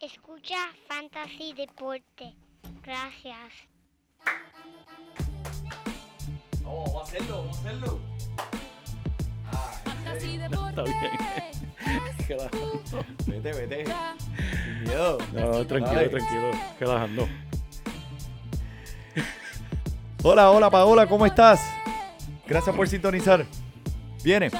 Escucha Fantasy Deporte. Gracias. vamos a hacerlo, vamos a hacerlo. Está bien. Vete, vete. No, no, tranquilo, Dale. tranquilo. Relajando. Hola, hola Paola, ¿cómo estás? Gracias por sintonizar. Viene.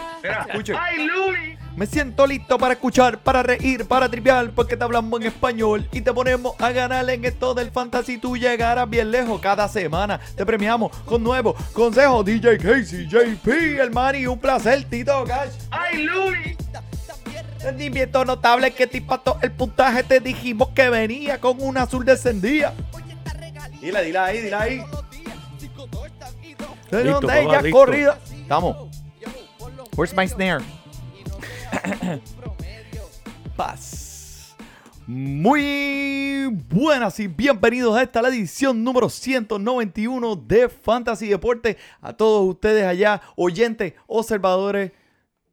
Escuche. ¡Ay, Luis! Me siento listo para escuchar, para reír, para triviar, porque te hablamos en español y te ponemos a ganar en esto del fantasy. Tú llegarás bien lejos cada semana. Te premiamos con nuevos consejos. DJ Casey, JP, el Manny, un placer, Tito Cash. ¡Ay, Luis! Rendimiento notable que te impactó el puntaje. Te dijimos que venía con un azul descendía. Dile, dile ahí, dile ahí. ¿De Listo, dónde ella corrida? Estamos. Where's my snare? Paz. Muy buenas y bienvenidos a esta la edición número 191 de Fantasy Deporte. A todos ustedes allá, oyentes, observadores,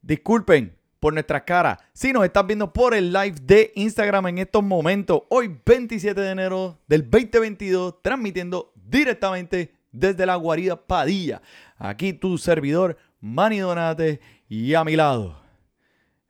disculpen por nuestras caras. Si nos están viendo por el live de Instagram en estos momentos, hoy 27 de enero del 2022, transmitiendo directamente desde la guarida Padilla. Aquí tu servidor, Manny Donate, y a mi lado,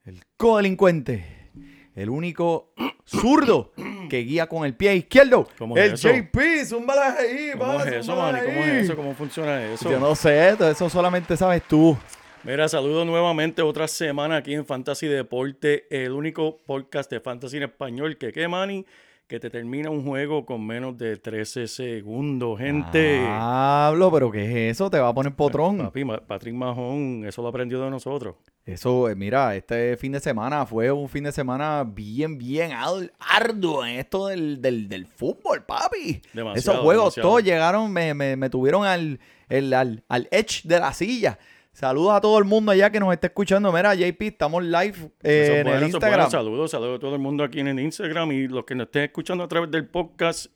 el codelincuente, el único zurdo que guía con el pie izquierdo, ¿Cómo es el eso? JP, zúmbala ahí, ¿Cómo es eso, Manny? ¿Cómo es eso? ¿Cómo funciona eso? Yo no sé, eso solamente sabes tú. Mira, saludo nuevamente otra semana aquí en Fantasy Deporte, el único podcast de Fantasy en español que, ¿qué, Manny? Que te termina un juego con menos de 13 segundos, gente. Hablo, pero ¿qué es eso? Te va a poner potrón. Papi, Patrick Mahón, eso lo aprendió de nosotros. Eso, eh, mira, este fin de semana fue un fin de semana bien, bien ar- arduo en esto del, del, del fútbol, papi. Demasiado, Esos juegos demasiado. todos llegaron, me, me, me tuvieron al, el- al, al edge de la silla. Saludos a todo el mundo allá que nos está escuchando. Mira, JP, estamos live Eso eh, es en bueno, el eso Instagram. bueno. Saludos, saludos a todo el mundo aquí en el Instagram y los que nos estén escuchando a través del podcast.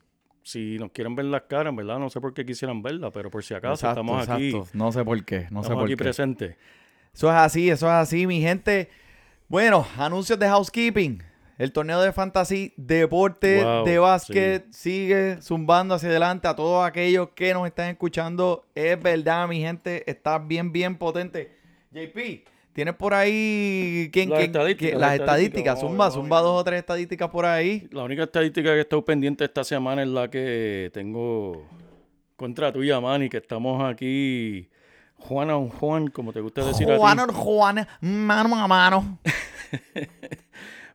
Si nos quieren ver las caras, ¿verdad? No sé por qué quisieran verlas, pero por si acaso Exacto, estamos aquí, exacto. No sé por qué, no sé por aquí qué. presentes. Eso es así, eso es así, mi gente. Bueno, anuncios de housekeeping. El torneo de fantasy, deporte, Wow, de básquet, sigue zumbando hacia adelante a todos aquellos que nos están escuchando. Es verdad, mi gente, está bien, bien potente. JP, ¿tienes por ahí quién, Las quién- estadísticas, las las estadísticas? estadísticas, Zumba, zumba dos o tres estadísticas por ahí. La única estadística que he estado pendiente esta semana es la que tengo contra tuya, Manny, que estamos aquí Juan a Juan, como te gusta decir a Juan, ti. Juan, mano a mano.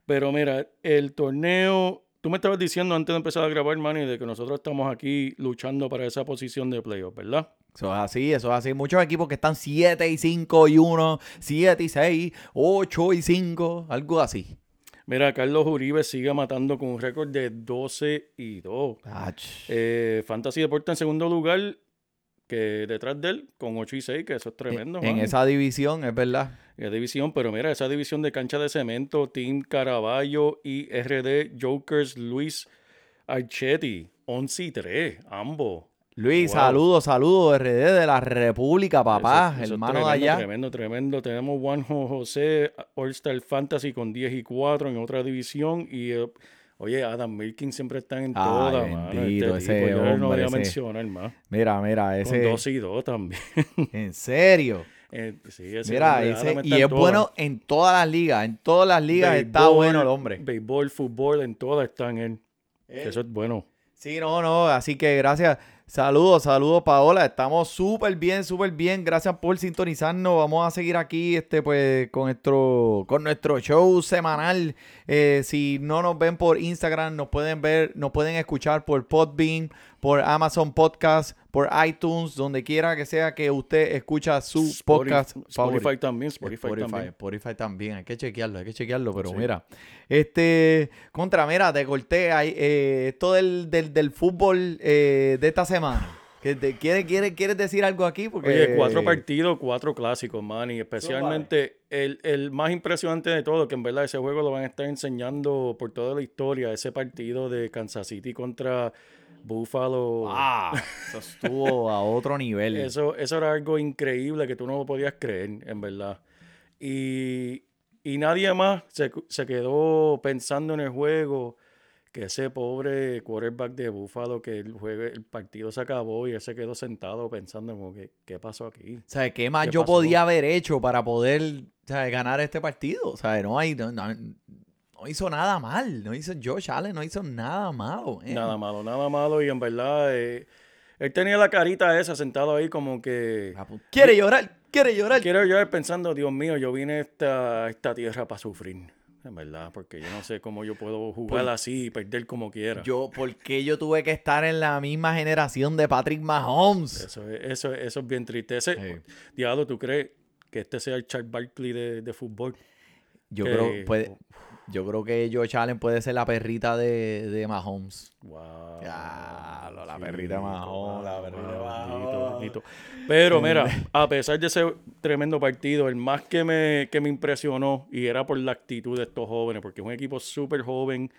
Pero mira, el torneo, tú me estabas diciendo antes de empezar a grabar, Manny, de que nosotros estamos aquí luchando para esa posición de playoff, ¿verdad? Eso es así, eso es así. Muchos equipos que están 7 y 5 y 1, 7 y 6, 8 y 5, algo así. Mira, Carlos Uribe sigue matando con un récord de 12 y 2. Ach. Eh, Fantasy Deporte en segundo lugar, que detrás de él, con 8 y 6, que eso es tremendo. en esa división, es verdad. Eh, división, pero mira, esa división de cancha de cemento, Team Caraballo y RD Jokers Luis Archetti, 11 y 3, ambos. Luis, Wow. saludos, saludos, RD de la República, papá, Eso- eso es hermano de allá. Tremendo, tremendo. Tenemos Juanjo José, All-Star Fantasy con 10 y 4 en otra división. Y eh, oye, Adam Milkin siempre están en todas, mano. bendito, Este ese tipo, yo no hombre, voy a ese- mencionar más. Mira, mira, Con ese. 2 y 2 también. En serio. Eh, sí, ese Mira, hombre, ese. Está Y en es todas. bueno en todas las ligas. En todas las ligas está bueno el hombre. Béisbol, fútbol, en todas están él. Eso es bueno. Sí, no, no, así que gracias. Saludos, saludos Paola. Estamos súper bien, súper bien. Gracias por sintonizarnos. Vamos a seguir aquí este, pues, con, nuestro, con nuestro show semanal. Eh, si no nos ven por Instagram, nos pueden ver, nos pueden escuchar por Podbean, por Amazon Podcast, por iTunes, donde quiera que sea que usted escucha su Spotify- podcast Spotify también, Spotify, Spotify, también. Spotify también, hay que chequearlo, hay que chequearlo, pero Sí. mira, este, contra, mira, te corté ahí, eh, esto del, del, del fútbol eh, de esta semana. ¿Qué te- ¿Quieres, quieres, ¿Quieres decir algo aquí? Porque, Oye, cuatro partidos, cuatro clásicos, man. Y especialmente el, el más impresionante de todo, que en verdad ese juego lo van a estar enseñando por toda la historia, ese partido de Kansas City contra Buffalo. Ah, eso estuvo a otro nivel. Eso, eso era algo increíble que tú no podías creer, en verdad. Y, y nadie más se, se quedó pensando en el juego que ese pobre quarterback de Buffalo, que el, juego, el partido se acabó y él se quedó sentado pensando como que, ¿qué pasó aquí? O sea, ¿qué más ¿Qué yo pasó? podía haber hecho para poder o sea, ganar este partido? O sea, no hay. No, no- no hizo nada mal. No hizo Josh Allen, no hizo nada malo. eh. Nada malo, nada malo y en verdad eh, él tenía la carita esa sentado ahí como que... Ah, pues, Quiere llorar, quiere llorar. Quiero yo pensando, Dios mío, yo vine a esta, esta tierra para sufrir, en verdad, porque yo no sé cómo yo puedo jugar así y perder como quiera. Pues Yo, ¿por qué yo tuve que estar en la misma generación de Patrick Mahomes? Eso es, eso, es- eso es bien triste. Ese, Sí. Diablo, ¿tú crees que este sea el Charles Barkley de, de fútbol? Yo que- creo, puede, yo creo que Josh Allen puede ser la perrita de, de Mahomes. Wow. Ya, lo- la perrita de Mahomes, la perrita de Bendito, Mahomes. bendito. Pero mira, a pesar de ese tremendo partido, el más que me, que me impresionó, y era por la actitud de estos jóvenes, porque es un equipo súper joven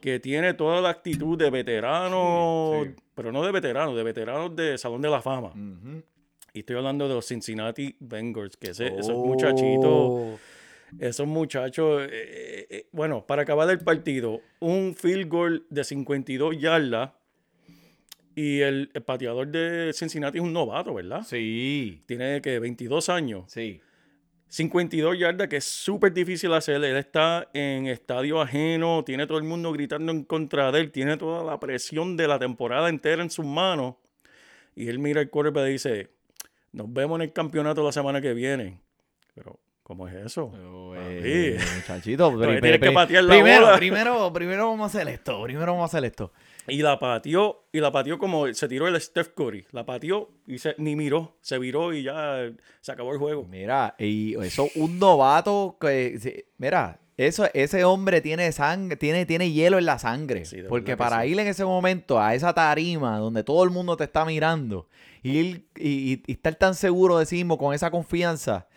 que tiene toda la actitud de veteranos, Sí, sí. pero no de veteranos, de veteranos de Salón de la Fama. Y estoy hablando de los Cincinnati Bengals, que ese- esos Oh. muchachitos, esos muchachos, eh, eh, eh, bueno, para acabar el partido, un field goal de 52 yardas y el, el pateador de Cincinnati es un novato, ¿verdad? Sí, Tiene que 22 años. sí. 52 yardas, que es súper difícil hacer. Él está en estadio ajeno, tiene todo el mundo gritando en contra de él, tiene toda la presión de la temporada entera en sus manos. Y él mira el quarterback y dice, nos vemos en el campeonato la semana que viene. Pero, ¿cómo es eso? Eh, muchachito, Todavía pri- que pri- patear la primero, bola. primero, primero vamos a hacer esto. Primero vamos a hacer esto. Y la pateó, y la pateó como se tiró el Steph Curry. La pateó y se, ni miró, se viró y ya se acabó el juego. Mira, y eso, un novato que, mira, eso, ese hombre tiene sangre, tiene, tiene hielo en la sangre. Sí, porque para sí. ir en ese momento a esa tarima donde todo el mundo te está mirando y, ir- y, y- y estar tan seguro de sí mismo con esa confianza,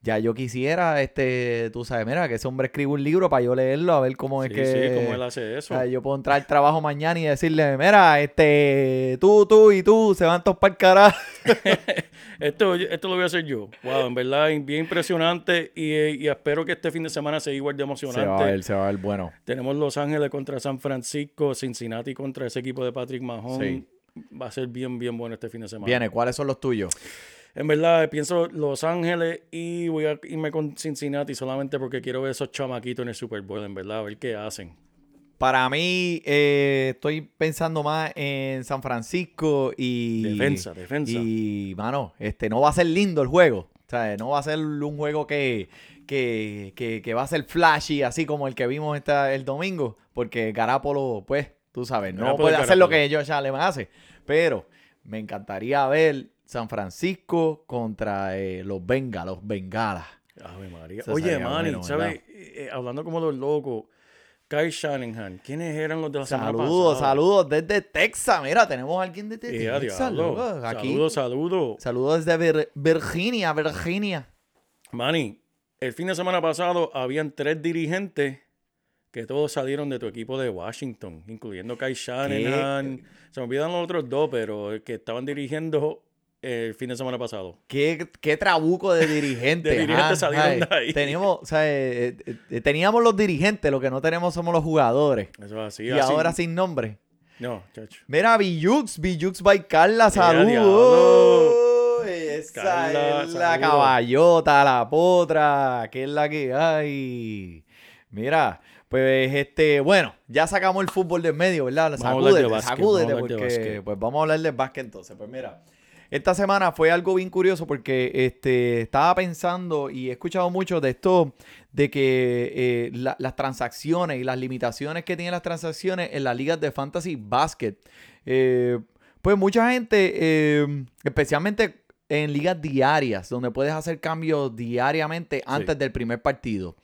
ya yo quisiera, este, tú sabes, mira, que ese hombre escribe un libro para yo leerlo, a ver cómo es Sí, que... sí, cómo él hace eso. o sea, yo puedo entrar al trabajo mañana y decirle, mira, este, tú, tú y tú se van todos para el carajo. Esto, esto lo voy a hacer yo. Wow, en verdad, bien impresionante. Y, y espero que este fin de semana sea igual de emocionante. se va a ver bueno. Tenemos Los Ángeles contra San Francisco, Cincinnati contra ese equipo de Patrick Mahomes. Va a ser bien, bien bueno este fin de semana. Viene, ¿cuáles son los tuyos? En verdad, pienso Los Ángeles y voy a irme con Cincinnati solamente porque quiero ver esos chamaquitos en el Super Bowl, en verdad, a ver qué hacen. Para mí, eh, estoy pensando más en San Francisco y. Defensa, defensa. Y, mano, este, no va a ser lindo el juego. O sea, no va a ser un juego que, que, que, que va a ser flashy, así como el que vimos esta, el domingo. Porque Garapolo, pues, tú sabes, no puede hacer lo que Josh Allen hace. Pero me encantaría ver San Francisco contra eh, los Bengalas, los Bengalas. Ave María. Eso Oye, Manny, bueno, ¿sabes? Eh, eh, hablando como los locos, Kyle Shanahan, ¿quiénes eran los de la semana Saludos, saludos desde Texas. Mira, tenemos a alguien desde Texas. Saludos, saludos. Saludos desde Vir- Virginia, Virginia. Manny, el fin de semana pasado habían tres dirigentes que todos salieron de tu equipo de Washington, incluyendo Kyle Shanahan. Se me olvidan los otros dos, pero que estaban dirigiendo el fin de semana pasado. Qué, qué trabuco de dirigentes. De dirigentes ah, salieron ay. de ahí. Teníamos, o sea, eh, eh, eh, teníamos los dirigentes, lo que no tenemos somos los jugadores. Eso es así. y así. ahora sin nombre. No, chacho. Mira, Bijux, Bijux by Carla, saludos. Esa Carla, es la caballota, la potra, que es la que hay. Mira, pues este, bueno, ya sacamos el fútbol del medio, ¿verdad? Sacúdete, sacúdete, porque pues vamos a hablar de básquet entonces. Pues mira, esta semana fue algo bien curioso porque este, estaba pensando y he escuchado mucho de esto, de que eh, la- las transacciones y las limitaciones que tienen las transacciones en las ligas de fantasy basket. Eh, pues mucha gente, eh, especialmente en ligas diarias, donde puedes hacer cambios diariamente antes del primer partido.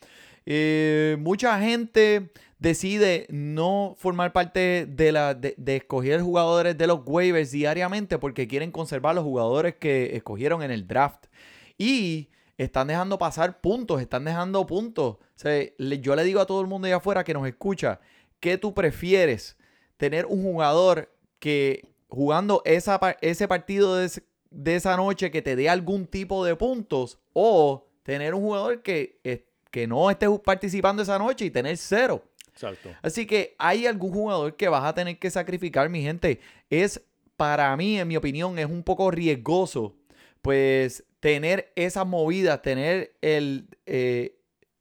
Eh, mucha gente decide no formar parte de, la, de, escoger jugadores de los waivers diariamente porque quieren conservar los jugadores que escogieron en el draft. Y están dejando pasar puntos, están dejando puntos. Yo le digo a todo el mundo allá afuera que nos escucha, ¿qué tú prefieres? Tener un jugador que jugando ese partido de, de esa noche que te dé algún tipo de puntos o tener un jugador que, que no esté participando esa noche y tener cero. Exacto. Así que hay algún jugador que vas a tener que sacrificar, mi gente. Es, para mí, en mi opinión, es un poco riesgoso, pues, tener esas movidas, tener el, eh,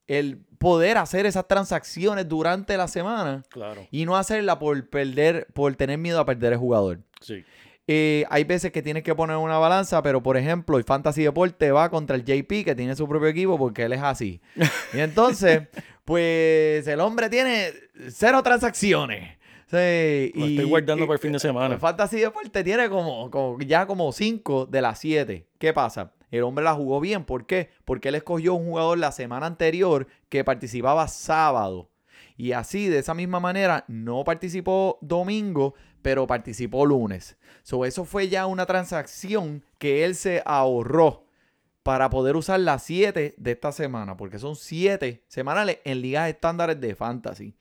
el poder hacer esas transacciones durante la semana Claro. y no hacerla por perder, por tener miedo a perder el jugador. Sí. Eh, hay veces que tienes que poner una balanza, pero por ejemplo, el Fantasy Deporte va contra el JP, que tiene su propio equipo, porque él es así. Y entonces, pues el hombre tiene cero transacciones. Sí, Lo estoy guardando para el fin de semana. El Fantasy Deporte tiene como, como- ya como cinco de las siete. ¿Qué pasa? El hombre la jugó bien. ¿Por qué? Porque él escogió un jugador la semana anterior que participaba sábado. Y así, de esa misma manera, no participó domingo, pero participó lunes. So, eso fue ya una transacción que él se ahorró para poder usar las 7 de esta semana, porque son 7 semanales en ligas estándares de fantasy.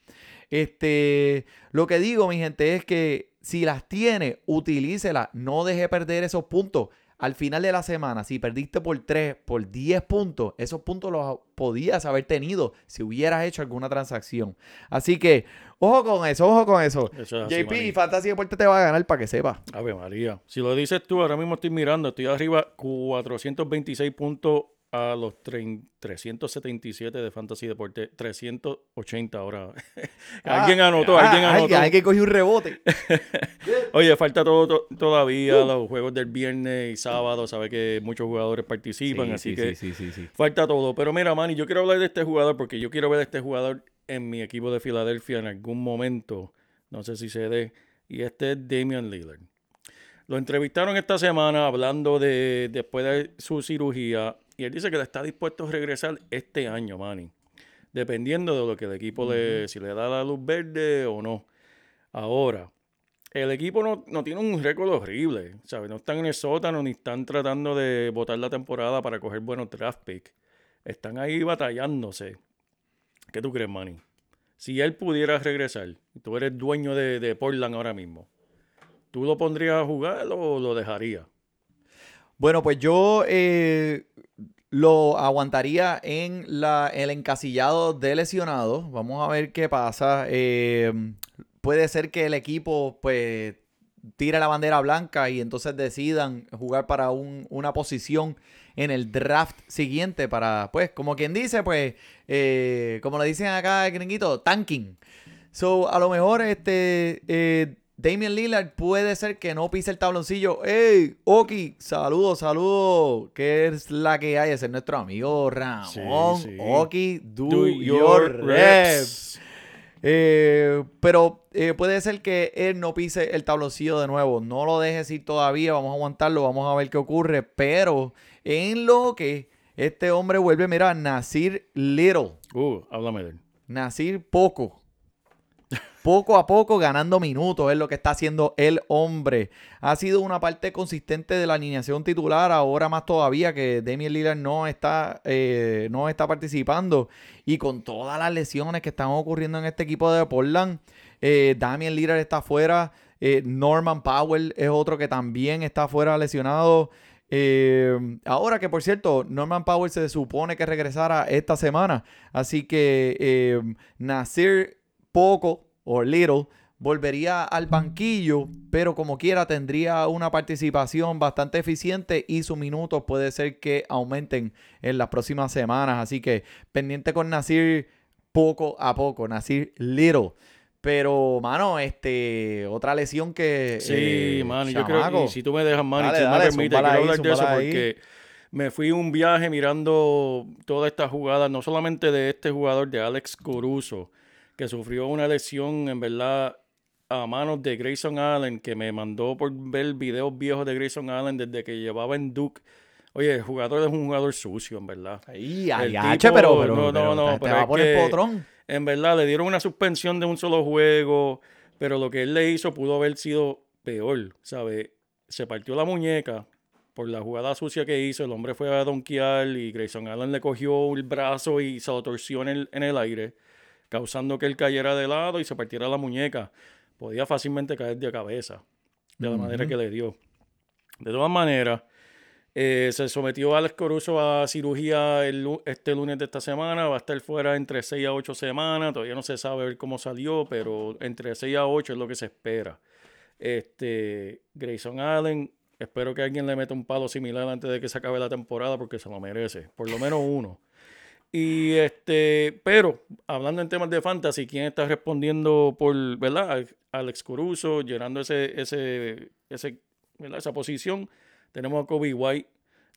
Este, lo que digo, mi gente, es que si las tiene, utilícelas, no deje perder esos puntos. Al final de la semana, si perdiste por 3, por 10 puntos, esos puntos los podías haber tenido si hubieras hecho alguna transacción. Así que, ojo con eso, ojo con eso. Eso es así, JP, maní. Fantasy Deporte te va a ganar para que sepas. Ave María. Si lo dices tú, ahora mismo estoy mirando, estoy arriba 426 puntos a los 30 377 de Fantasy Deporte, 380 ahora. alguien anotó, Ah, alguien anotó. Alguien cogió un rebote. Oye, falta todo, to- todavía los juegos del viernes y sábado, sabe que muchos jugadores participan, Sí, así sí, que sí, sí, sí, sí. falta todo. Pero mira, Manny, yo quiero hablar de este jugador porque yo quiero ver a este jugador en mi equipo de Filadelfia en algún momento. No sé si se dé. Y este es Damian Lillard. Lo entrevistaron esta semana hablando de después de su cirugía y él dice que está dispuesto a regresar este año, Manny. Dependiendo de lo que el equipo le, si le da la luz verde o no. Ahora, el equipo no, no tiene un récord horrible, ¿sabes? No están en el sótano ni están tratando de botar la temporada para coger buenos draft picks. Están ahí batallándose. ¿Qué tú crees, Manny? Si él pudiera regresar, tú eres dueño de, de Portland ahora mismo, ¿tú lo pondrías a jugar o lo dejarías? Bueno, pues yo eh, lo aguantaría en la, el encasillado de lesionados. Vamos a ver qué pasa. Eh, puede ser que el equipo, pues, tire la bandera blanca y entonces decidan jugar para un- una posición en el draft siguiente para, pues, como quien dice, pues, eh, como le dicen acá el gringuito, tanking. So, a lo mejor este eh, Damian Lillard puede ser que no pise el tabloncillo. ¡Ey! Oki, saludos, saludos. ¿Qué es la que hay? Ese es nuestro amigo Ramón. Sí, sí. Oki, do, Do your, your reps. Eh, pero eh, puede ser que él no pise el tabloncillo de nuevo. No lo dejes ir todavía. Vamos a aguantarlo. Vamos a ver qué ocurre. Pero en lo que este hombre vuelve, mira, Nasir Little. Uh, háblame de él. Nasir poco. Poco a poco ganando minutos es lo que está haciendo el hombre. Ha sido una parte consistente de la alineación titular, ahora más todavía que Damian Lillard no está, eh, no está participando. Y con todas las lesiones que están ocurriendo en este equipo de Portland, eh, Damian Lillard está fuera. eh, Norman Powell es otro que también está fuera lesionado. Eh, ahora que por cierto, Norman Powell se supone que regresara esta semana. Así que Nasir poco o little volvería al banquillo, pero como quiera tendría una participación bastante eficiente y sus minutos puede ser que aumenten en las próximas semanas. Así que pendiente con Nasir poco a poco, Nasir little. Pero, mano, este, otra lesión que. Sí, eh, mano, yo creo que si tú me dejas, mano, Dale, si tú dale, me permites, quiero hablar de eso ahí. porque me fui un viaje mirando toda esta jugada, no solamente de este jugador, de Alex Coruso, que sufrió una lesión, en verdad, a manos de Grayson Allen, que me mandó por ver videos viejos de Grayson Allen desde que llevaba en Duke. Oye, el jugador es un jugador sucio, en verdad. Ay, El ay, tipo- pero, pero, no, no, pero no, te- va a poner que- potrón. En verdad, le dieron una suspensión de un solo juego, pero lo que él le hizo pudo haber sido peor, ¿sabes? Se partió la muñeca por la jugada sucia que hizo, el hombre fue a donkear y Grayson Allen le cogió el brazo y se lo torció en el, en el aire, causando que él cayera de lado y se partiera la muñeca. Podía fácilmente caer de cabeza, de la manera que le dio. De todas maneras, Eh, se sometió Alex Coruso a cirugía el este lunes de esta semana. Va a estar fuera entre 6 a 8 semanas. Todavía no se sabe cómo salió, pero entre 6 a 8 es lo que se espera. Este, Grayson Allen, espero que alguien le meta un palo similar antes de que se acabe la temporada porque se lo merece. Por lo menos uno. Y este, pero hablando en temas de fantasy, ¿quién está respondiendo por, verdad? Alex Caruso, llenando ese, ese, ese, ¿verdad? esa posición. Tenemos a Kobe White,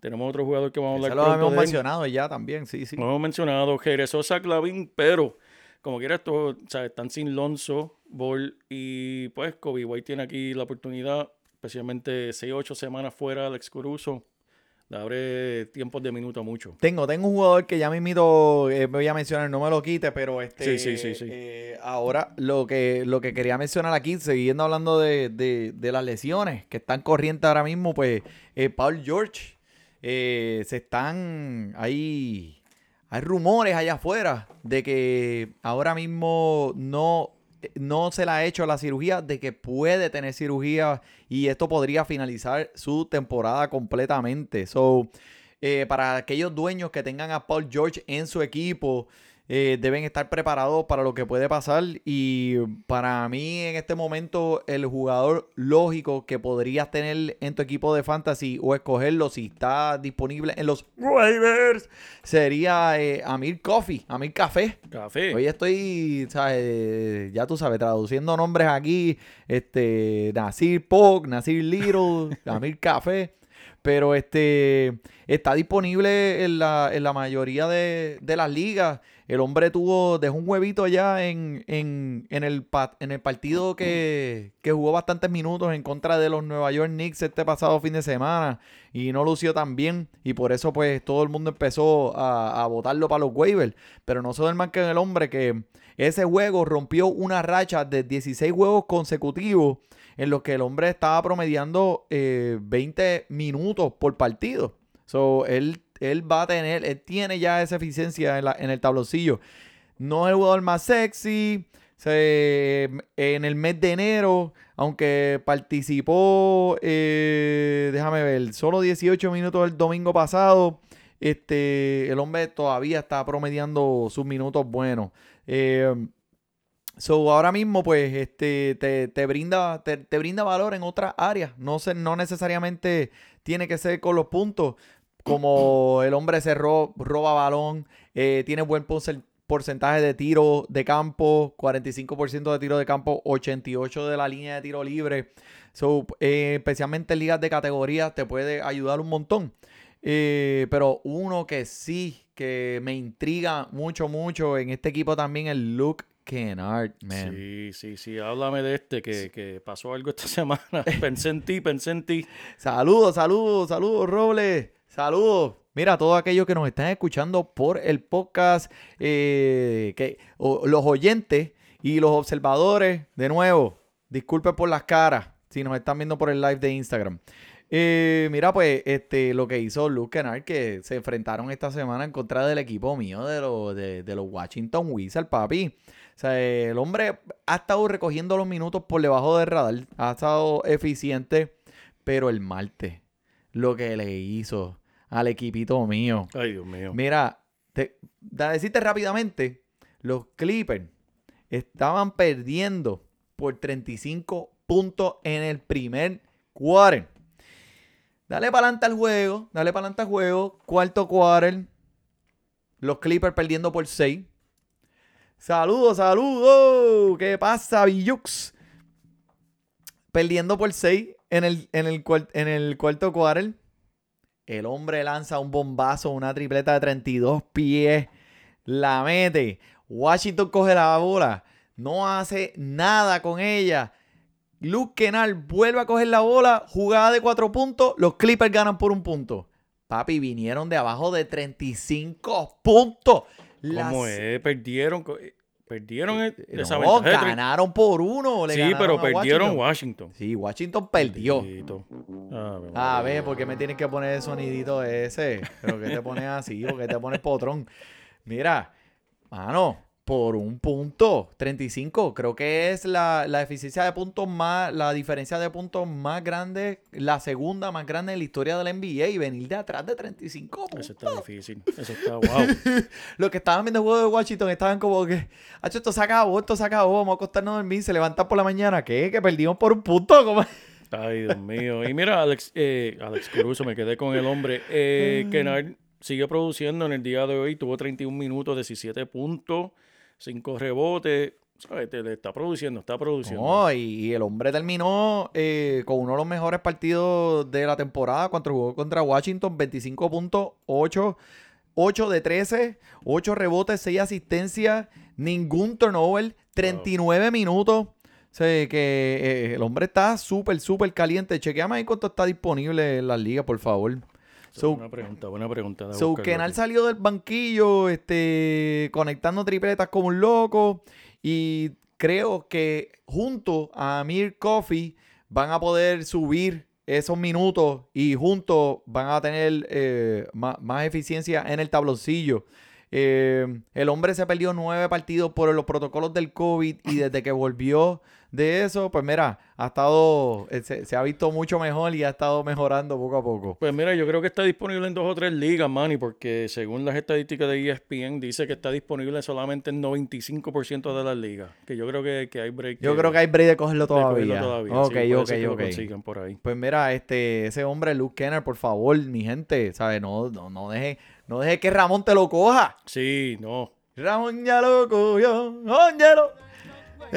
tenemos otro jugador que vamos a hablar lo pronto habíamos mencionado ya también, sí, sí. No hemos mencionado, regresó Zach Lavin, pero como quiera, esto, o sea, están sin Lonzo, Ball y pues Kobe White tiene aquí la oportunidad, especialmente 6-8 semanas fuera Alex Caruso. Le abre tiempos de minuto mucho. Tengo, tengo un jugador que ya mismito eh, voy a mencionar, no me lo quite, pero este Sí, sí, sí, sí. eh, ahora lo que, lo que quería mencionar aquí, siguiendo hablando de, de- de las lesiones que están corrientes ahora mismo, pues eh, Paul George, eh, se están ahí, hay rumores allá afuera de que ahora mismo no, no se le ha hecho la cirugía, de que puede tener cirugía y esto podría finalizar su temporada completamente. So, eh, para aquellos dueños que tengan a Paul George en su equipo, eh, deben estar preparados para lo que puede pasar. Y para mí, en este momento, el jugador lógico que podrías tener en tu equipo de fantasy o escogerlo si está disponible en los waivers sería eh, Amir Coffee, Amir Café. Café. Hoy estoy, ¿sabes? ya tú sabes, traduciendo nombres aquí. Este, Nasir Pog, Nasir Little, Amir Café. Pero este está disponible en la, en la mayoría de, de las ligas. El hombre tuvo, dejó un huevito ya en, en, en el, en el partido que, que jugó bastantes minutos en contra de los Nueva York Knicks este pasado fin de semana. Y no lució tan bien. Y por eso pues todo el mundo empezó a, a votarlo para los waivers. Pero no se duerman que el hombre que ese juego rompió una racha de 16 juegos consecutivos en los que el hombre estaba promediando eh, 20 minutos por partido. So, él, él va a tener, él tiene ya esa eficiencia en, el tabloncillo. No es el jugador más sexy. Se- en el mes de enero, aunque participó, eh, déjame ver, solo 18 minutos el domingo pasado, este, el hombre todavía está promediando sus minutos buenos. Eh, So, ahora mismo, pues, este, te, te brinda, te, te brinda valor en otras áreas. No, se, no necesariamente tiene que ser con los puntos. Como el hombre se ro- roba balón, eh, tiene buen porcentaje de tiro de campo, 45% de tiro de campo, 88% de la línea de tiro libre. So, eh, especialmente en ligas de categoría, te puede ayudar un montón. Eh, pero uno que sí, que me intriga mucho, mucho en este equipo también, el Luke Kennard, man. Sí, sí, sí. Háblame de este que, que pasó algo esta semana. pensé en ti, pensé en ti. Saludos, saludos, saludos, Robles. Saludos. Mira, a todos aquellos que nos están escuchando por el podcast, eh, que, o- los oyentes y los observadores, de nuevo, disculpen por las caras si nos están viendo por el live de Instagram. Eh, mira, pues, este, lo que hizo Luke Kennard, que se enfrentaron esta semana en contra del equipo mío de, los de, de los Washington Wizards, papi. O sea, el hombre ha estado recogiendo los minutos por debajo del radar, ha estado eficiente, pero el martes, lo que le hizo al equipito mío. Ay, Dios mío. Mira, te, decirte rápidamente, los Clippers estaban perdiendo por 35 puntos en el primer quarter. Dale para adelante al juego, dale para adelante al juego. Cuarto quarter, los Clippers perdiendo por 6. Saludos, saludos. ¿Qué pasa, Villux? Perdiendo por 6 en el, en, el, en el cuarto quarter. El hombre lanza un bombazo, una tripleta de 32 pies. La mete. Washington coge la bola. No hace nada con ella. Luke Kennard vuelve a coger la bola. Jugada de 4 puntos. Los Clippers ganan por un punto. Papi, vinieron de abajo de 35 puntos. Las- ¿Cómo es? Perdieron. eh, Perdieron el- No, esa ventaja de tres- ganaron por uno. le Sí, ganaron pero perdieron Washington. Washington. Sí, Washington perdió. Ave A ver, ¿por qué me tienes que poner el sonidito ese? ¿Pero qué te pones así? ¿Por qué te pones potrón? Mira, mano, por un punto. 35. Creo que es la, la eficiencia de puntos más, la diferencia de puntos más grande, la segunda más grande en la historia de la NBA. Y venir de atrás de 35 puntos. Eso está difícil. Eso está wow. Los que estaban viendo el juego de Washington estaban como que, "Acho, esto se acabó, esto se acabó, vamos a acostarnos a dormir, se levantan por la mañana. ¿Qué? Que perdimos por un punto. ¿Cómo? Ay, Dios mío. Y mira, Alex, eh, Alex Caruso, me quedé con el hombre. Eh, Kennard sigue produciendo en el día de hoy. Tuvo 31 minutos, 17 puntos, 5 rebotes. ¿Sabes? Te- está produciendo, está produciendo. No, y, el hombre terminó eh, con uno de los mejores partidos de la temporada jugó contra Washington, 25 puntos, 8, 8 de 13, 8 rebotes, 6 asistencias, ningún turnover, 39 minutos. O sea, que eh, el hombre está súper, súper caliente. Chequeame ahí cuánto está disponible en las ligas, por favor. So, buena pregunta, buena pregunta. So, Kenal salió del banquillo, este, conectando tripletas como un loco. Y creo que junto a Amir Coffee van a poder subir esos minutos y juntos van a tener eh, más, más eficiencia en el tabloncillo. Eh, el hombre se perdió nueve partidos por los protocolos del COVID y desde que volvió de eso, pues mira, ha estado, eh, se, se ha visto mucho mejor y ha estado mejorando poco a poco. Pues mira, yo creo que está disponible en dos o tres ligas, Manny, porque según las estadísticas de ESPN dice que está disponible solamente en 95% de las ligas. Que yo creo que, que hay break. Yo creo que hay break de cogerlo de cogerlo todavía. todavía. Ok, Sí, ok, lo ok. consigan por ahí. Pues mira, este, ese hombre, Luke Kenner, por favor, mi gente, ¿sabes? No, no, no deje, no deje que Ramón te lo coja. Sí, no. Ramón ya lo cogió, óyelo. Sí,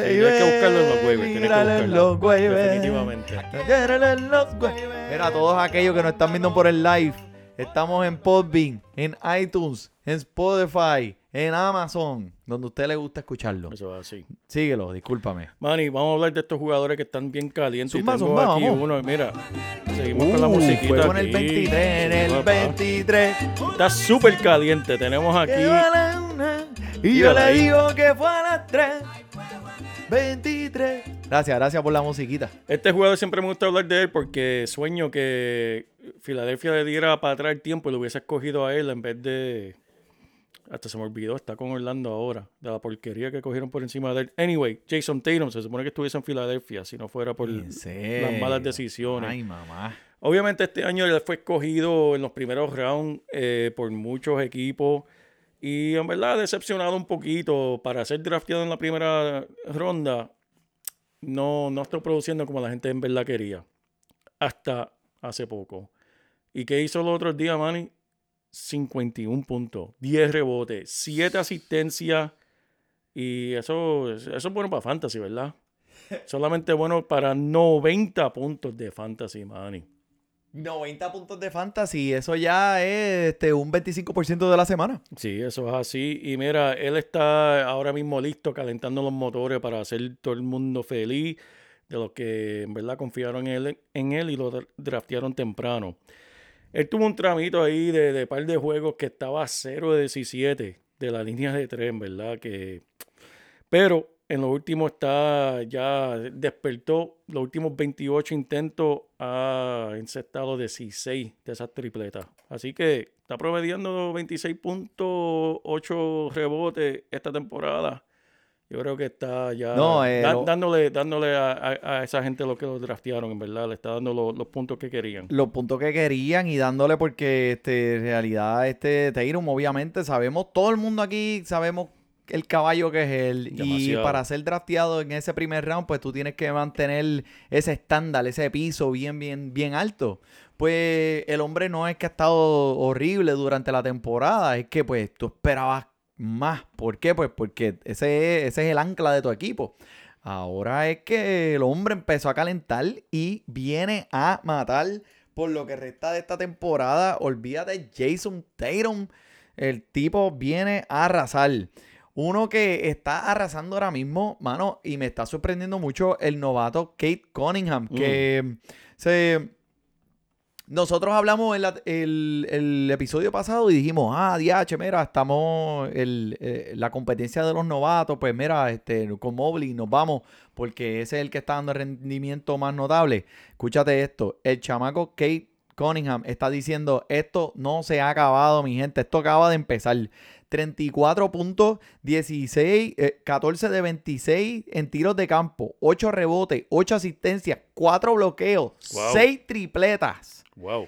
tienes que buscarlo en los Míralo en los. Definitivamente. En los. Mira, todos aquellos que nos están viendo por el live, estamos en Podbean, en iTunes, en Spotify, en Amazon, donde a usted le gusta escucharlo. Eso es así. Síguelo, discúlpame. Manny, vamos a hablar de estos jugadores que están bien calientes. Zumba, y tengo zumba, aquí vamos. uno, mira, seguimos con la musiquita fuego en el aquí. 23, en el Papá. 23. Está súper caliente. Tenemos aquí y yo le digo que fue a las 3. 23. Gracias, gracias por la musiquita. Este jugador siempre me gusta hablar de él porque sueño que Filadelfia le diera para atrás el tiempo y lo hubiese escogido a él en vez de. Hasta se me olvidó, está con Orlando ahora, de la porquería que cogieron por encima de él. Anyway, Jason Tatum se supone que estuviese en Filadelfia si no fuera por las malas decisiones. Ay, mamá. Obviamente este año él fue escogido en los primeros rounds eh, por muchos equipos y en verdad decepcionado un poquito para ser drafteado en la primera ronda. No, no está produciendo como la gente en verdad quería. Hasta hace poco. ¿Y qué hizo los otros días, Manny? 51 puntos, 10 rebotes, 7 asistencias. Y eso, eso es bueno para Fantasy, ¿verdad? Solamente bueno para 90 puntos de Fantasy, Manny. 90 puntos de fantasy, eso ya es este, un 25% de la semana. Sí, eso es así. Y mira, él está ahora mismo listo calentando los motores para hacer todo el mundo feliz de los que en verdad confiaron en él, en él y lo dra- draftearon temprano. Él tuvo un tramito ahí de, de par de juegos que estaba 0 de 17 de la línea de 3, en verdad que... Pero en lo último está, ya despertó, los últimos 28 intentos ha encestado 16 de esas tripletas. Así que está promediando 26.8 rebotes esta temporada. Yo creo que está ya No, eh, da- dándole, dándole a, a- a esa gente lo que lo draftearon, en verdad. Le está dando lo- los puntos que querían. Los puntos que querían y dándole porque este, en realidad este Tatum, obviamente, sabemos, todo el mundo aquí sabemos el caballo que es él. Y para ser drafteado en ese primer round, pues tú tienes que mantener ese estándar, ese piso bien, bien, bien alto. Pues el hombre no es que ha estado horrible durante la temporada, es que pues tú esperabas más. ¿Por qué? Pues porque ese, es- ese es el ancla de tu equipo. Ahora es que el hombre empezó a calentar y viene a matar por lo que resta de esta temporada. Olvídate, Jason Tatum. El tipo viene a arrasar. Uno que está arrasando ahora mismo, mano, y me está sorprendiendo mucho el novato Kate Cunningham, que se... Nosotros hablamos en la- el, el episodio pasado y dijimos, ah, DH, mira, estamos en la competencia de los novatos, pues mira, este, con Mobley nos vamos porque ese es el que está dando el rendimiento más notable. Escúchate esto, el chamaco Kate Cunningham está diciendo, esto no se ha acabado, mi gente, esto acaba de empezar. 34 puntos, 16, eh, 14 de 26 en tiros de campo, 8 rebotes, 8 asistencias, 4 bloqueos, Wow. 6 tripletas Wow.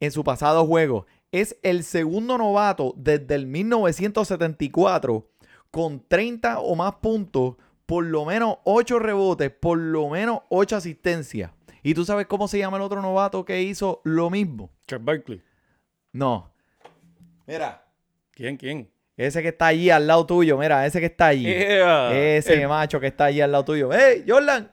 en su pasado juego. Es el segundo novato desde el 1974 con 30 o más puntos, por lo menos 8 rebotes, por lo menos 8 asistencias. ¿Y tú sabes cómo se llama el otro novato que hizo lo mismo? Charles Barkley. No. Mira, ¿Quién? ¿Quién? ese que está allí al lado tuyo, mira, ese que está allí. Yeah. Ese El- macho que está allí al lado tuyo. ¡Hey, Jordan!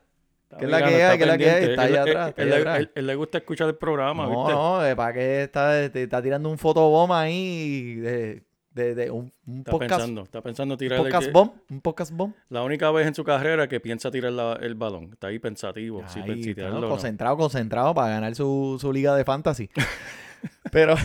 ¿Qué es la que hay? ¿Qué es la que hay? Está Él- atrás, él- está él- ahí él- atrás. él- él le gusta escuchar el programa, No, ¿viste? no, eh, ¿para qué está, te está tirando un fotobomb ahí de, de, de un, un Está podcast, pensando, está pensando un tirar el- podcast bomb? ¿Un podcast bomb? la única vez en su carrera que piensa tirar la- el balón. Está ahí pensativo. si, Ahí, si claro, tirarlo o no. concentrado, concentrado para ganar su, su liga de fantasy. pero,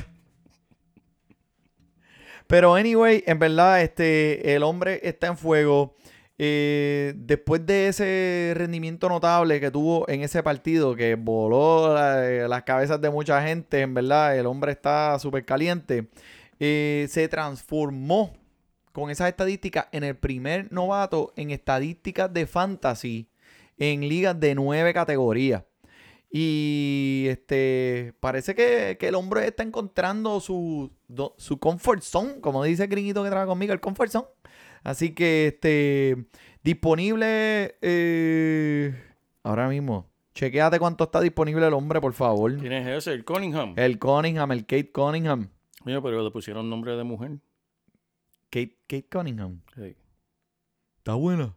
pero anyway, en verdad, este, el hombre está en fuego. Eh, después de ese rendimiento notable que tuvo en ese partido, que voló la- las cabezas de mucha gente, en verdad, el hombre está súper caliente. eh, se transformó con esas estadísticas en el primer novato en estadísticas de fantasy en ligas de nueve categorías. Y este parece que, que el hombre está encontrando su, do- su comfort zone, como dice el gringuito que trabaja conmigo, el comfort zone. Así que este disponible eh, ahora mismo. Chequéate cuánto está disponible el hombre, por favor. ¿Quién es ese? El Cunningham. El Cunningham, el Kate Cunningham. Mira, pero le pusieron nombre de mujer. Kate, Kate Cunningham. Sí. Está buena.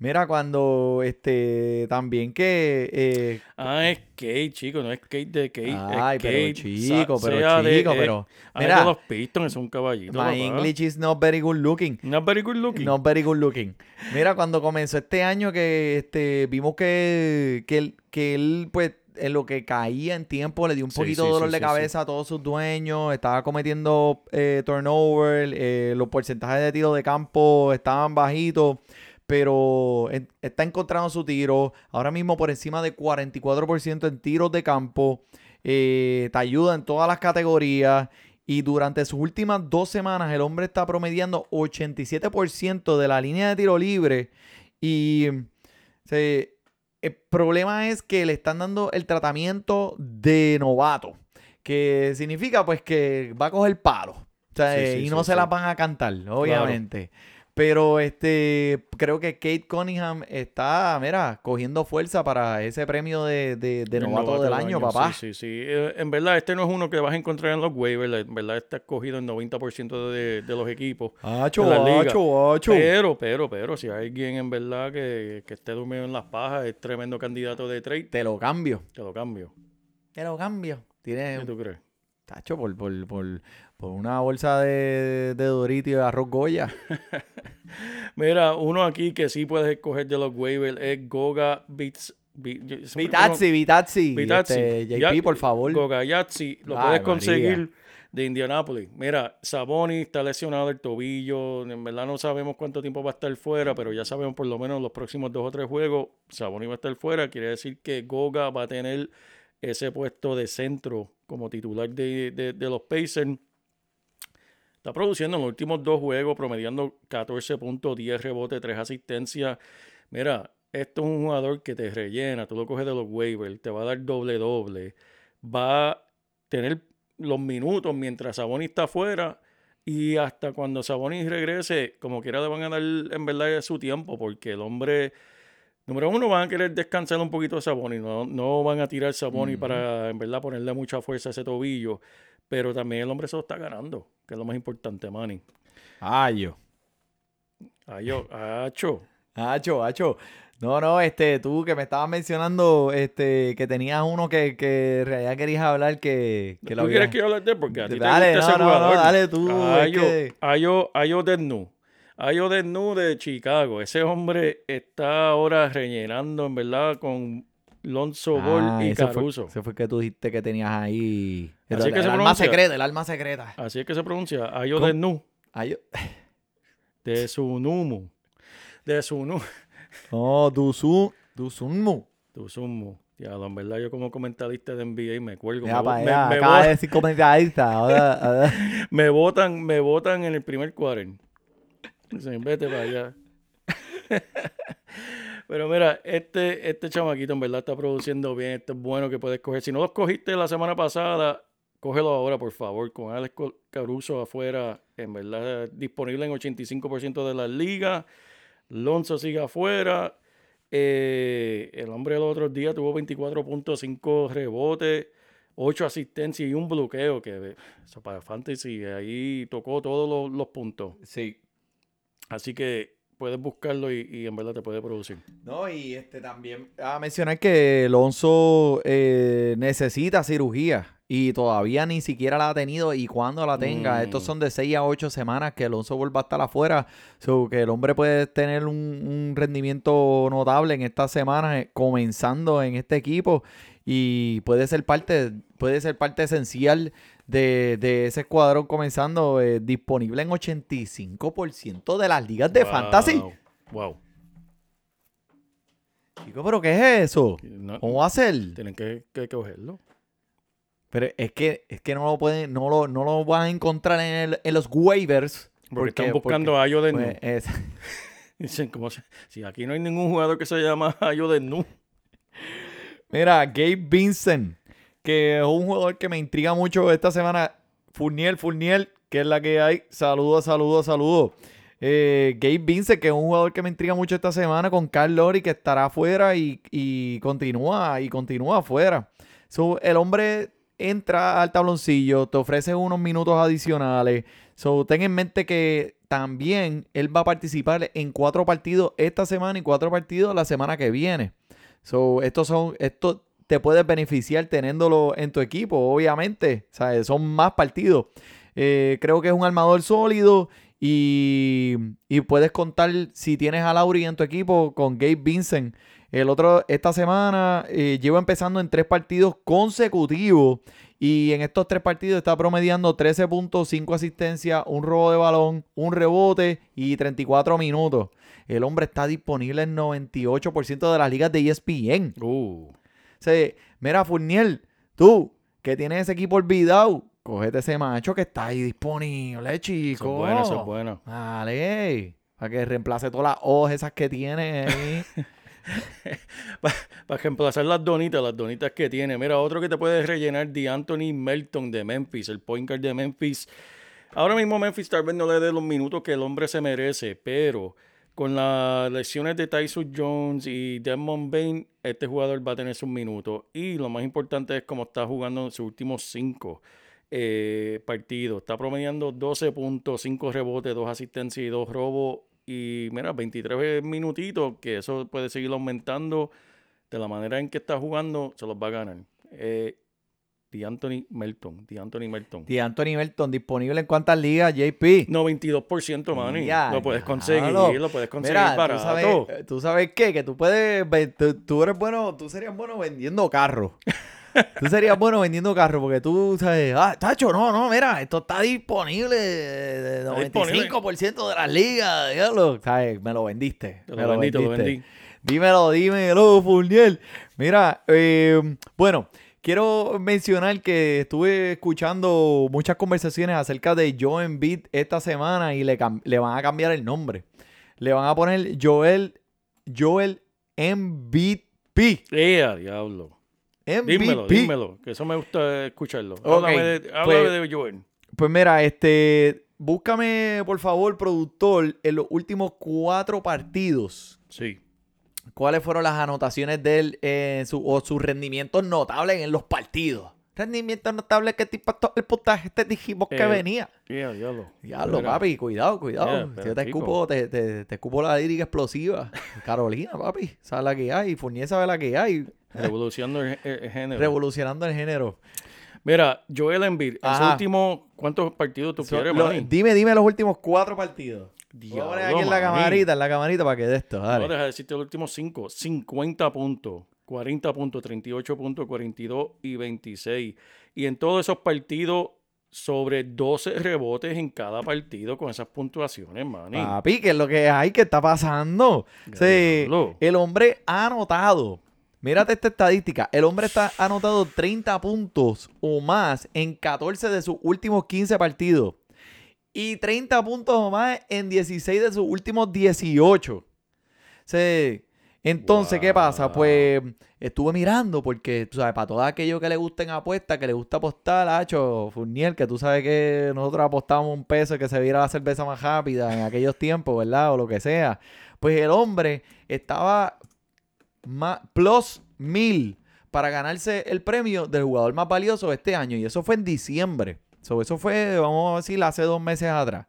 Mira, cuando este también que eh, Ah, es Kate, chico, no es Kate de Kate. Ay, es pero Kate, chico, pero de- chico, pero es mira. de los Pistons, es un caballito. my papá. English is not very good looking. Not very good looking. Not very good looking. Mira, cuando comenzó este año que este vimos que, que, él, que él, pues, en lo que caía en tiempo, le dio un Sí, poquito sí, de dolor sí, de cabeza a todos sus dueños, estaba cometiendo eh, turnover, eh, los porcentajes de tiro de campo estaban bajitos, pero está encontrando su tiro, ahora mismo por encima de 44% en tiros de campo, eh, te ayuda en todas las categorías. Y durante sus últimas dos semanas, el hombre está promediando 87% de la línea de tiro libre. Y se- el problema es que le están dando el tratamiento de novato. Que significa pues que va a coger palo. O sea, Sí, eh, sí, y no sí, se las van a cantar, obviamente. Pero este creo que Kate Cunningham está, mira, cogiendo fuerza para ese premio de, de- de El novato, del año, papá. Sí, sí, sí. Eh, en verdad, este no es uno que vas a encontrar en los waivers. En verdad, está escogido en 90% de, de los equipos. Acho, de la acho. Pero, pero, pero, si hay alguien en verdad que, que esté durmiendo en las pajas, es tremendo candidato de trade, Te lo cambio. te lo cambio. Te lo cambio. Tienes ¿Qué tú crees? Tacho, por, por, por, por una bolsa de, de Dorito y de arroz Goya. Mira, uno aquí que sí puedes escoger de los waivers es Goga Beats. Vitazzi, Vitazzi. Vitazzi. Este, JP, Ya- por favor. Gogayazzi, lo Ay, puedes María. conseguir de Indianápolis. Mira, Saboni está lesionado del tobillo. En verdad no sabemos cuánto tiempo va a estar fuera, pero ya sabemos por lo menos los próximos dos o tres juegos. Saboni va a estar fuera. Quiere decir que Goga va a tener ese puesto de centro como titular de, de- de los Pacers. Está produciendo en los últimos dos juegos, promediando 14 puntos, 10 rebotes, 3 asistencias. Mira, esto es un jugador que te rellena, tú lo coges de los waivers, te va a dar doble doble, va a tener los minutos mientras Sabonis está afuera y hasta cuando Sabonis regrese, como quiera le van a dar en verdad su tiempo porque el hombre, número uno, van a querer descansar un poquito a Sabonis, no, no van a tirar Sabonis Ujú. para en verdad ponerle mucha fuerza a ese tobillo, pero también el hombre se lo está ganando, que es lo más importante, Manny. Ay, yo. Ayo, acho. Acho, acho. No, no, este, tú que me estabas mencionando, este, que tenías uno que, que en realidad querías hablar que, que ¿Tú lo quieres que yo hable de él? Porque a ti Dale, te gusta ese no, no, no, dale tú, es Ayo, que- Ayo, Ayo Desnu. Ayo Desnu de Chicago. Ese hombre está ahora rellenando, en verdad, con Lonzo Ball Ah, y ese fue- Caruso. Ese fue que tú dijiste que tenías ahí. El, Así es que el se alma secreta, el alma secreta. Así es que se pronuncia. Ayo ¿Cómo? Desnu. Ay, yo- De Sunumu. De Sunu. No, Dusu, Dusunmu. Tu sumo. Ya, en verdad, yo como comentarista de NBA me cuelgo. Mira me, me- me acaba de decir comentarista. Ahora, ahora. me botan, me botan en el primer quarter. Dicen, vete para allá. Pero mira, este, este chamaquito en verdad está produciendo bien. Este es bueno que puedes coger. Si no los cogiste la semana pasada, cógelo ahora, por favor. Con Alex Caruso afuera, en verdad disponible en 85% de las ligas. Lonzo sigue afuera. Eh, el hombre el otro día tuvo 24.5 rebotes, 8 asistencias y un bloqueo. Que eso para Fantasy, ahí tocó todos los, los puntos. Sí. Así que puedes buscarlo y, y en verdad te puede producir. No, y este también a mencionar que Alonso eh, necesita cirugía y todavía ni siquiera la ha tenido y cuando la tenga, Mm. estos son de 6 a 8 semanas que Alonso vuelva a estar afuera, so que el hombre puede tener un, un rendimiento notable en estas semanas eh, comenzando en este equipo y puede ser parte, puede ser parte esencial de, de ese escuadrón comenzando eh, disponible en 85% de las ligas de fantasy. Wow. Chico, pero ¿qué es eso? No, ¿Cómo va a ser? tienen que, que cogerlo. Pero es que, es que no lo pueden, no lo, no lo van a encontrar en, el- en los waivers. Porque están buscando a Ayo de pues, es- Dicen, como si, si aquí no hay ningún jugador que se llama Ayo de Nu. Mira, Gabe Vincent, que es un jugador que me intriga mucho esta semana. Furniel, Furniel, que es la que hay. Saludos, saludos, saludos. Eh, Gabe Vincent, que es un jugador que me intriga mucho esta semana con Carl Lori, que estará afuera y, y continúa, y continúa afuera. So, el hombre entra al tabloncillo, te ofrece unos minutos adicionales. So, ten en mente que también él va a participar en cuatro partidos esta semana y cuatro partidos la semana que viene. So, estos son, esto te puedes beneficiar teniéndolo en tu equipo, obviamente. O son más partidos. Eh, creo que es un armador sólido y, y puedes contar si tienes a Lauri en tu equipo con Gabe Vincent. El otro, esta semana eh, lleva empezando en tres partidos consecutivos y en estos tres partidos está promediando 13.5 asistencias, un robo de balón, un rebote y 34 minutos. El hombre está disponible en 98% de las ligas de ESPN. Uh, sea, mira, Furniel, tú que tienes ese equipo olvidado, cógete ese macho que está ahí disponible, chico. eso es bueno, eso es bueno. Dale, para que reemplace todas las hojas esas que tiene ahí. Para reemplazar las donitas, las donitas que tiene. Mira, otro que te puede rellenar, de Anthony Melton de Memphis, el point guard de Memphis. Ahora mismo Memphis tal vez no le dé los minutos que el hombre se merece, pero con las lesiones de Tyson Jones y Desmond Bain, este jugador va a tener sus minutos. Y lo más importante es cómo está jugando en sus últimos cinco eh, partidos. Está promediando 12 puntos, 5 rebotes, 2 asistencias y 2 robos. Y mira, 23 minutitos, que eso puede seguir aumentando de la manera en que está jugando, se los va a ganar. Eh, Anthony Melton, Anthony Melton. Y Anthony Melton, disponible en cuántas ligas, JP. 92%, mani. Ya, lo puedes conseguir, lo- lo puedes conseguir Mira, tú barato. sabes, tú sabes qué, que tú puedes, tú, tú eres bueno, tú serías bueno vendiendo carros. tú serías bueno vendiendo carros porque tú sabes, ah, tacho, no, no, mira, esto está disponible de Está disponible. 95% de las ligas, diablo. ¿Sabes? Me lo vendiste. Te me lo vendí, te lo vendiste. vendí. Dímelo, dímelo, Furniel. Mira, eh, bueno, quiero mencionar que estuve escuchando muchas conversaciones acerca de Joe Embiid esta semana y le, van a cambiar el nombre. Le van a poner Joel, Joel MVP. ¡Eh, diablo! MVP. Dímelo, dímelo, que eso me gusta escucharlo. Ok, Háblame, de, pues- háblame de Joel. Pues mira, este, búscame por favor, productor, en los últimos cuatro partidos. Sí. ¿Cuáles fueron las anotaciones de él eh, su- o sus rendimientos notables en los partidos? Rendimientos notables, ¿qué tipo el puntaje te dijimos que Eh, venía? Yeah, diablo. Diablo, Mira, papi, cuidado, cuidado. Yeah, Si pero yo te chico. escupo, te, te, te escupo la lírica explosiva. Carolina, papi, sabe la que hay. Fournier sabe la que hay. Revolucionando el, género. Revolucionando el género. Mira, Joel Embiid, en su Ajá. último, ¿cuántos partidos tú So, quieres, lo- dime, dime los últimos cuatro partidos. Voy a poner aquí en la camarita, en la camarita para que de esto. No, Dale. deja de decirte los últimos 5. 50 puntos, 40 puntos, 38 puntos, 42 y 26. Y en todos esos partidos, sobre 12 rebotes en cada partido con esas puntuaciones, man. Papi, ¿qué es lo que hay? ¿Qué está pasando? Sí, el hombre ha anotado Mírate esta estadística. El hombre está ha anotado 30 puntos o más en 14 de sus últimos 15 partidos. Y 30 puntos o más en 16 de sus últimos 18. Sí. Entonces, ¿qué pasa? Pues estuve mirando porque, tú sabes, para todo aquello que le gusten apuestas, que le gusta apostar, Hacho, Furnier, que tú sabes que nosotros apostábamos un peso y que se viera la cerveza más rápida en aquellos tiempos, ¿verdad? O lo que sea. Pues el hombre estaba más, plus mil para ganarse el premio del jugador más valioso este año. Y eso fue en diciembre. So, eso fue, vamos a decir, hace dos meses atrás.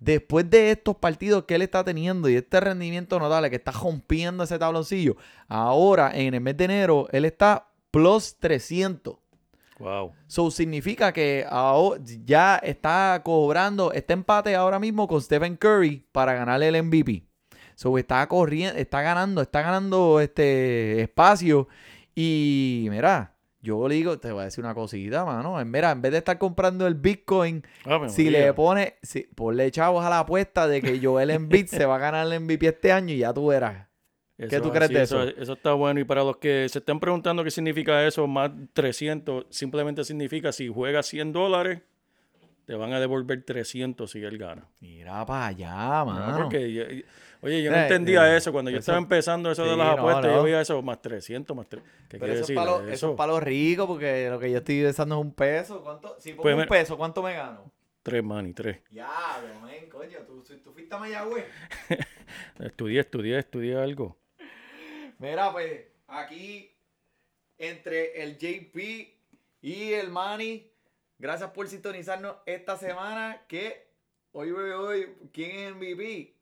Después de estos partidos que él está teniendo y este rendimiento notable que está rompiendo ese tabloncillo, ahora en el mes de enero él está plus 300. Wow. So significa que ahora ya está cobrando este empate ahora mismo con Stephen Curry para ganarle el MVP. So está corriendo, está ganando, está ganando este espacio. Y mira, yo le digo, te voy a decir una cosita, mano. Mira, en vez de estar comprando el Bitcoin, Ave si María. le pone, si, ponle chavos a la apuesta de que Joel Embiid se va a ganar el MVP este año y ya tú verás. ¿Qué tú es crees de eso? eso? Eso está bueno. Y para los que se estén preguntando qué significa eso, más 300, simplemente significa si juegas 100 dólares, te van a devolver 300 si él gana. Mira para allá, No, mano. porque oye, yo no Eh, entendía eh, eso. Cuando yo estaba empezando eso de las apuestas, yo veía eso más 300, más 3. ¿Qué Pero quiere eso los, eso? eso es para los ricos, porque lo que yo estoy pensando es un peso. ¿Cuánto? Si pongo Pues un peso, ¿cuánto me gano? Tres, money, tres. Ya, men, coño, tú, tú fuiste a Mayagüez. Estudié, estudié, estudié algo. Mira, pues, aquí, entre el JP y el Manny, gracias por sintonizarnos esta semana, que hoy, hoy, hoy, ¿quién es MVP?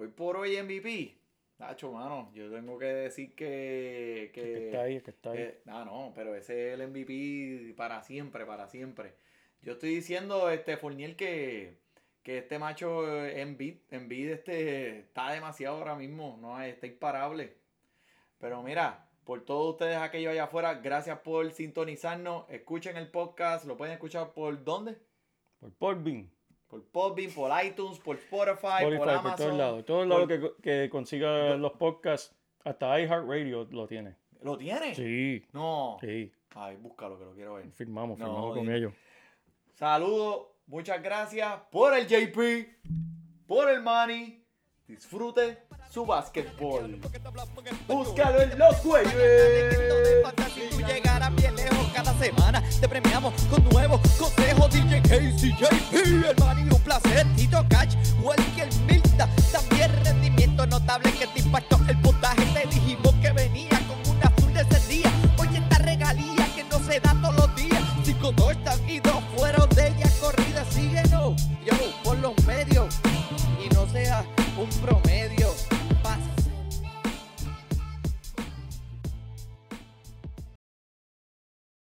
Hoy por hoy MVP. Nacho, mano, yo tengo que decir que... que Que está ahí, que está ahí. Eh, ah, no, pero ese es el MVP para siempre, para siempre. Yo estoy diciendo, este, Fournier, que, que este macho Embiid, Embiid este, está demasiado ahora mismo, no está imparable. Pero mira, por todos ustedes aquellos allá afuera, gracias por sintonizarnos. Escuchen el podcast, lo pueden escuchar por dónde? Por Podbean, Por Podbean, por iTunes, por Spotify, Spotify, por por Amazon. todos lados. Todos por- lados que, que consiga los podcasts, hasta iHeartRadio lo tiene. ¿Lo tiene? Sí, No. sí. Ay, búscalo que lo quiero ver. Firmamos, No, firmamos con ellos. Saludos, muchas gracias por el JP, por el Manny disfrute su básquetbol. Búscalo en los jueves. Si tú llegaras bien lejos cada semana, te premiamos con nuevos consejos. DJ KCJP, el y un placer. Tito Cash, Welker Milta. También rendimiento notable que te impactó el puntaje. Te dijimos que venía con una azul de ese día. Oye, esta regalía que no se da todos los días. Cinco, dos están y dos fueron de ella corrida. Síguenos, yo, por los medios.